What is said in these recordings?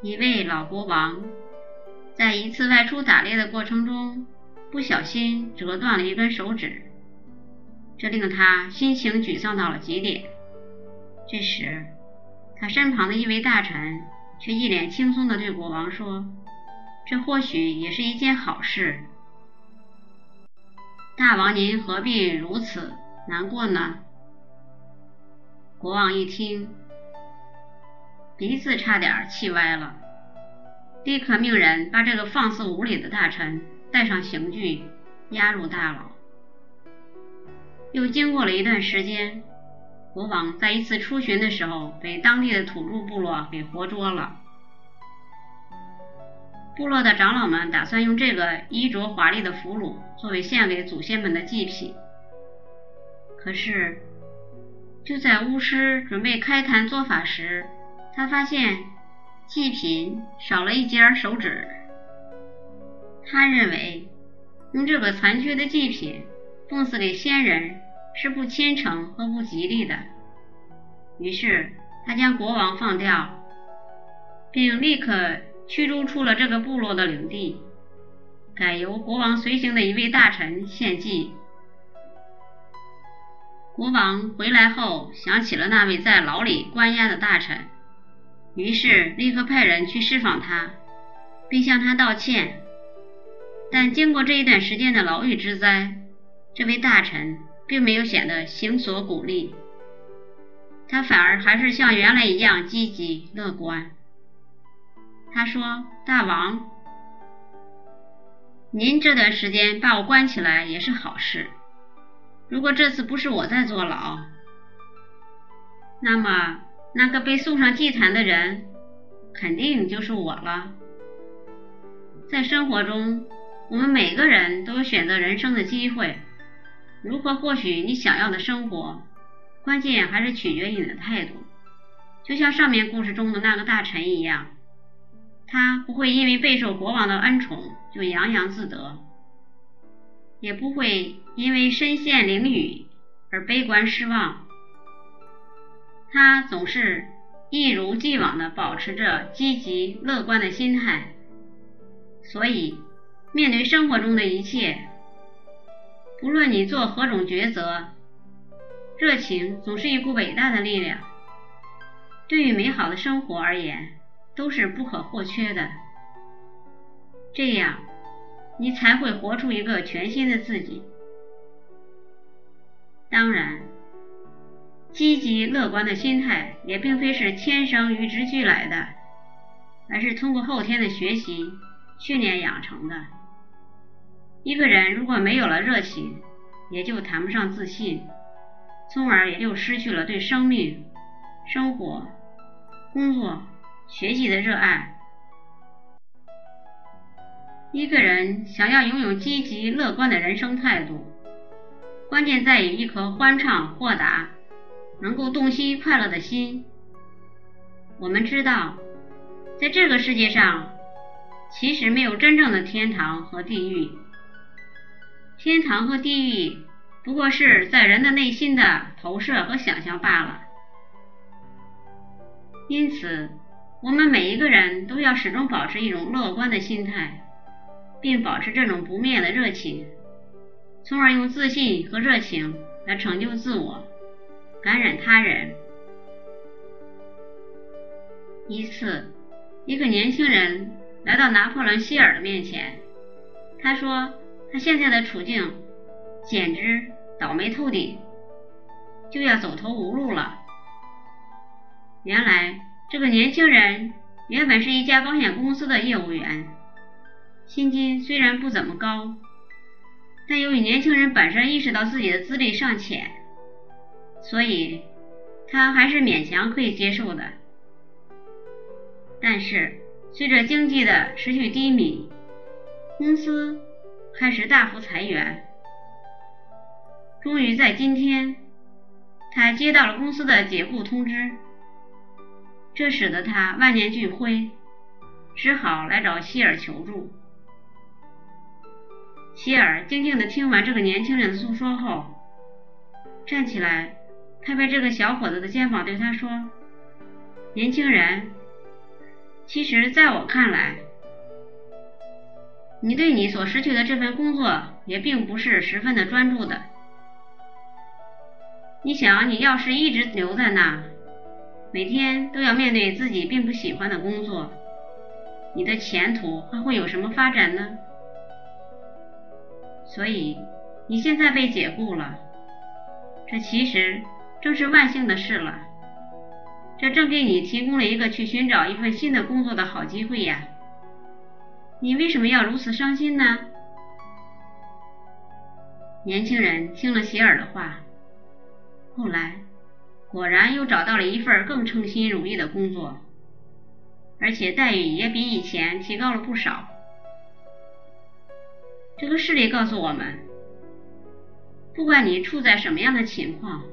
一位老国王在一次外出打猎的过程中，不小心折断了一根手指，这令他心情沮丧到了极点。这时，他身旁的一位大臣却一脸轻松地对国王说：“这或许也是一件好事。大王您何必如此难过呢？”国王一听，鼻子差点气歪了，立刻命人把这个放肆无礼的大臣带上刑具，押入大牢。又经过了一段时间，国王在一次出巡的时候，被当地的土著部落给活捉了。部落的长老们打算用这个衣着华丽的俘虏作为献给祖先们的祭品，可是。就在巫师准备开坛做法时，他发现祭品少了一截手指。他认为用这个残缺的祭品奉祀给先人是不虔诚和不吉利的。于是他将国王放掉，并立刻驱逐出了这个部落的领地，改由国王随行的一位大臣献祭。国王回来后，想起了那位在牢里关押的大臣，于是立刻派人去释放他，并向他道歉。但经过这一段时间的牢狱之灾，这位大臣并没有显得形所鼓励，他反而还是像原来一样积极乐观。他说：“大王，您这段时间把我关起来也是好事。”如果这次不是我在坐牢，那么那个被送上祭坛的人肯定就是我了。在生活中，我们每个人都有选择人生的机会。如何获取你想要的生活，关键还是取决于你的态度。就像上面故事中的那个大臣一样，他不会因为备受国王的恩宠就洋洋自得。也不会因为身陷囹圄而悲观失望，他总是一如既往地保持着积极乐观的心态，所以面对生活中的一切，不论你做何种抉择，热情总是一股伟大的力量，对于美好的生活而言都是不可或缺的。这样。你才会活出一个全新的自己。当然，积极乐观的心态也并非是天生与之俱来的，而是通过后天的学习训练养成的。一个人如果没有了热情，也就谈不上自信，从而也就失去了对生命、生活、工作、学习的热爱。一个人想要拥有积极乐观的人生态度，关键在于一颗欢畅豁达、能够洞悉快乐的心。我们知道，在这个世界上，其实没有真正的天堂和地狱，天堂和地狱不过是在人的内心的投射和想象罢了。因此，我们每一个人都要始终保持一种乐观的心态。并保持这种不灭的热情，从而用自信和热情来成就自我，感染他人。一次，一个年轻人来到拿破仑·希尔的面前，他说：“他现在的处境简直倒霉透顶，就要走投无路了。”原来，这个年轻人原本是一家保险公司的业务员。薪金虽然不怎么高，但由于年轻人本身意识到自己的资历尚浅，所以他还是勉强可以接受的。但是随着经济的持续低迷，公司开始大幅裁员。终于在今天，他接到了公司的解雇通知，这使得他万念俱灰，只好来找希尔求助。希尔静静地听完这个年轻人的诉说后，站起来，拍拍这个小伙子的肩膀，对他说：“年轻人，其实，在我看来，你对你所失去的这份工作也并不是十分的专注的。你想，你要是一直留在那，每天都要面对自己并不喜欢的工作，你的前途还会有什么发展呢？所以，你现在被解雇了，这其实正是万幸的事了。这正给你提供了一个去寻找一份新的工作的好机会呀！你为什么要如此伤心呢？年轻人听了希尔的话，后来果然又找到了一份更称心如意的工作，而且待遇也比以前提高了不少。这个事例告诉我们，不管你处在什么样的情况。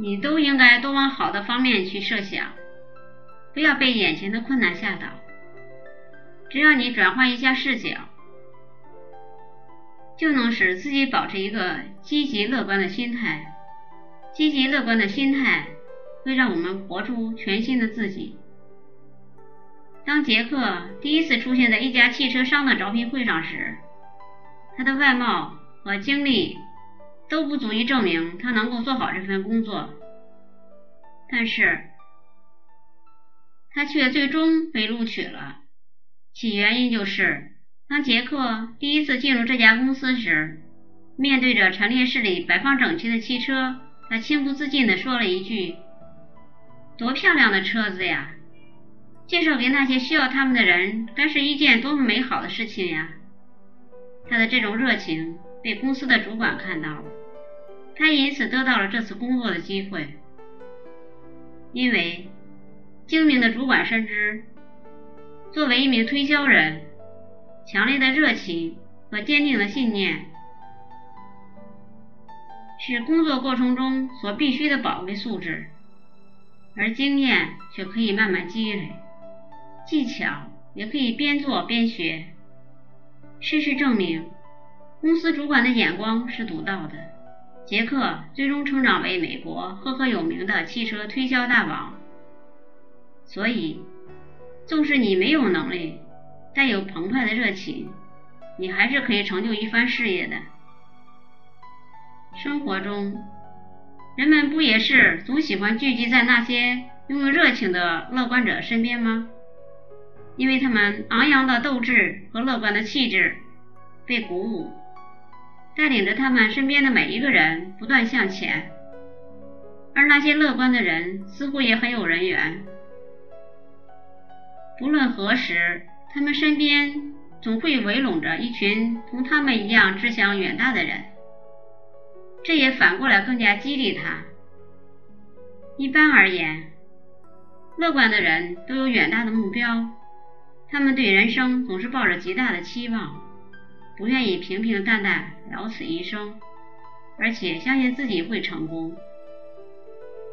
你都应该多往好的方面去设想，不要被眼前的困难吓倒。只要你转换一下视角，就能使自己保持一个积极乐观的心态。积极乐观的心态会让我们活出全新的自己。当杰克第一次出现在一家汽车商的招聘会上时，他的外貌和经历。都不足以证明他能够做好这份工作，但是他却最终被录取了。其原因就是，当杰克第一次进入这家公司时，面对着陈列室里摆放整齐的汽车，他情不自禁地说了一句：“多漂亮的车子呀！”介绍给那些需要他们的人，该是一件多么美好的事情呀！他的这种热情被公司的主管看到了。他因此得到了这次工作的机会，因为精明的主管深知，作为一名推销人，强烈的热情和坚定的信念是工作过程中所必须的宝贵素质，而经验却可以慢慢积累，技巧也可以边做边学。事实证明，公司主管的眼光是独到的。杰克最终成长为美国赫赫有名的汽车推销大王。所以，纵使你没有能力，带有澎湃的热情，你还是可以成就一番事业的。生活中，人们不也是总喜欢聚集在那些拥有热情的乐观者身边吗？因为他们昂扬的斗志和乐观的气质被鼓舞。带领着他们身边的每一个人不断向前，而那些乐观的人似乎也很有人缘。不论何时，他们身边总会围拢着一群同他们一样志向远大的人，这也反过来更加激励他。一般而言，乐观的人都有远大的目标，他们对人生总是抱着极大的期望。不愿意平平淡淡了此一生，而且相信自己会成功。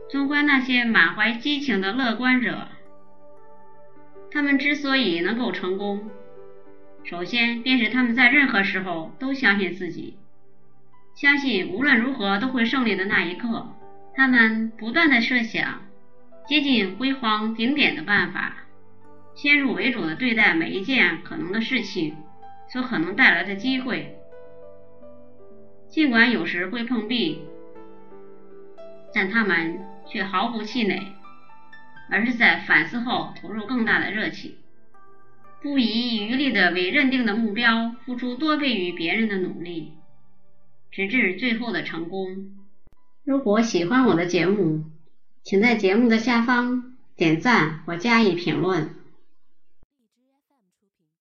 纵观那些满怀激情的乐观者，他们之所以能够成功，首先便是他们在任何时候都相信自己，相信无论如何都会胜利的那一刻。他们不断的设想接近辉煌顶点的办法，先入为主的对待每一件可能的事情。所可能带来的机会，尽管有时会碰壁，但他们却毫不气馁，而是在反思后投入更大的热情，不遗余力地为认定的目标付出多倍于别人的努力，直至最后的成功。如果喜欢我的节目，请在节目的下方点赞或加以评论。